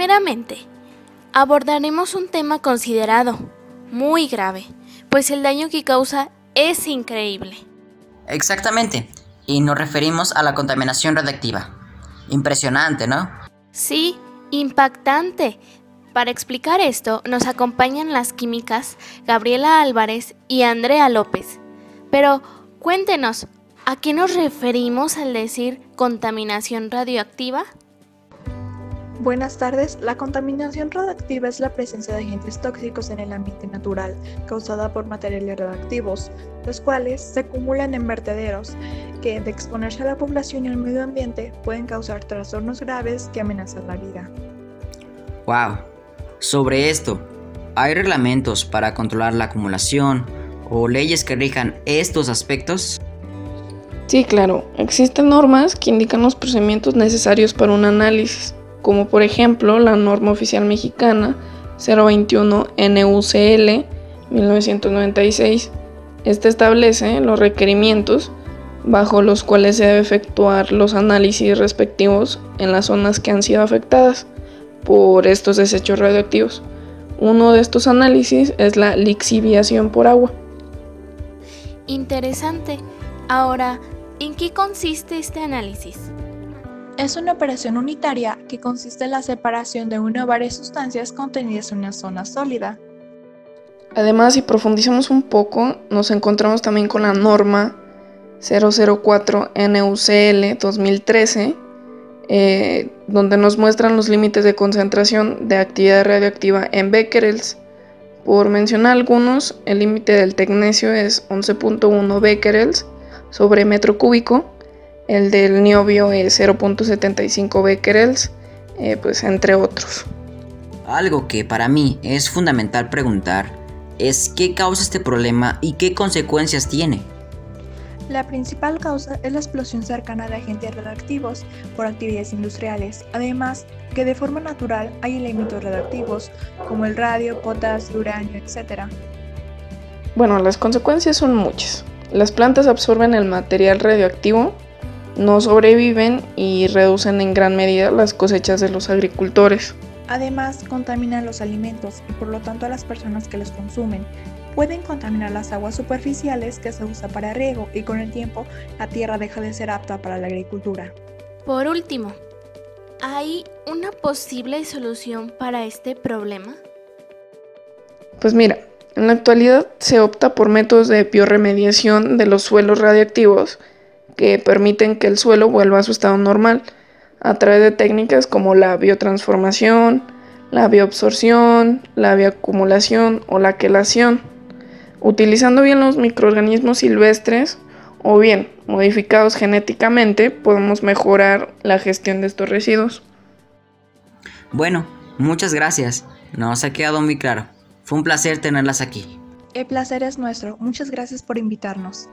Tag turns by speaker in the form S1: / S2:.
S1: Primeramente, abordaremos un tema considerado muy grave, pues el daño que causa es increíble.
S2: Exactamente, y nos referimos a la contaminación radiactiva. Impresionante, ¿no?
S1: Sí, impactante. Para explicar esto, nos acompañan las químicas Gabriela Álvarez y Andrea López. Pero cuéntenos, ¿a qué nos referimos al decir contaminación radioactiva?
S3: Buenas tardes. La contaminación radioactiva es la presencia de agentes tóxicos en el ambiente natural causada por materiales radioactivos, los cuales se acumulan en vertederos que, de exponerse a la población y al medio ambiente, pueden causar trastornos graves que amenazan la vida.
S2: Wow. Sobre esto, ¿hay reglamentos para controlar la acumulación o leyes que rijan estos aspectos?
S4: Sí, claro. Existen normas que indican los procedimientos necesarios para un análisis como por ejemplo la norma oficial mexicana 021 NUCL 1996. Este establece los requerimientos bajo los cuales se debe efectuar los análisis respectivos en las zonas que han sido afectadas por estos desechos radioactivos. Uno de estos análisis es la lixiviación por agua.
S1: Interesante. Ahora, ¿en qué consiste este análisis?
S3: Es una operación unitaria que consiste en la separación de una o varias sustancias contenidas en una zona sólida.
S4: Además, si profundizamos un poco, nos encontramos también con la norma 004 NUCL 2013, eh, donde nos muestran los límites de concentración de actividad radioactiva en becquerels. Por mencionar algunos, el límite del tecnecio es 11.1 becquerels sobre metro cúbico el del niobio es 0.75 becquerels, eh, pues entre otros.
S2: Algo que para mí es fundamental preguntar es qué causa este problema y qué consecuencias tiene.
S3: La principal causa es la explosión cercana de agentes radioactivos por actividades industriales, además que de forma natural hay elementos radioactivos como el radio, potasio, uranio, etc.
S4: Bueno, las consecuencias son muchas. Las plantas absorben el material radioactivo no sobreviven y reducen en gran medida las cosechas de los agricultores.
S3: Además, contaminan los alimentos y por lo tanto a las personas que los consumen. Pueden contaminar las aguas superficiales que se usa para riego y con el tiempo la tierra deja de ser apta para la agricultura.
S1: Por último, ¿hay una posible solución para este problema?
S4: Pues mira, en la actualidad se opta por métodos de bioremediación de los suelos radiactivos que permiten que el suelo vuelva a su estado normal a través de técnicas como la biotransformación, la bioabsorción, la bioacumulación o la quelación, utilizando bien los microorganismos silvestres o bien modificados genéticamente podemos mejorar la gestión de estos residuos.
S2: Bueno, muchas gracias. Nos ha quedado muy claro. Fue un placer tenerlas aquí.
S3: El placer es nuestro. Muchas gracias por invitarnos.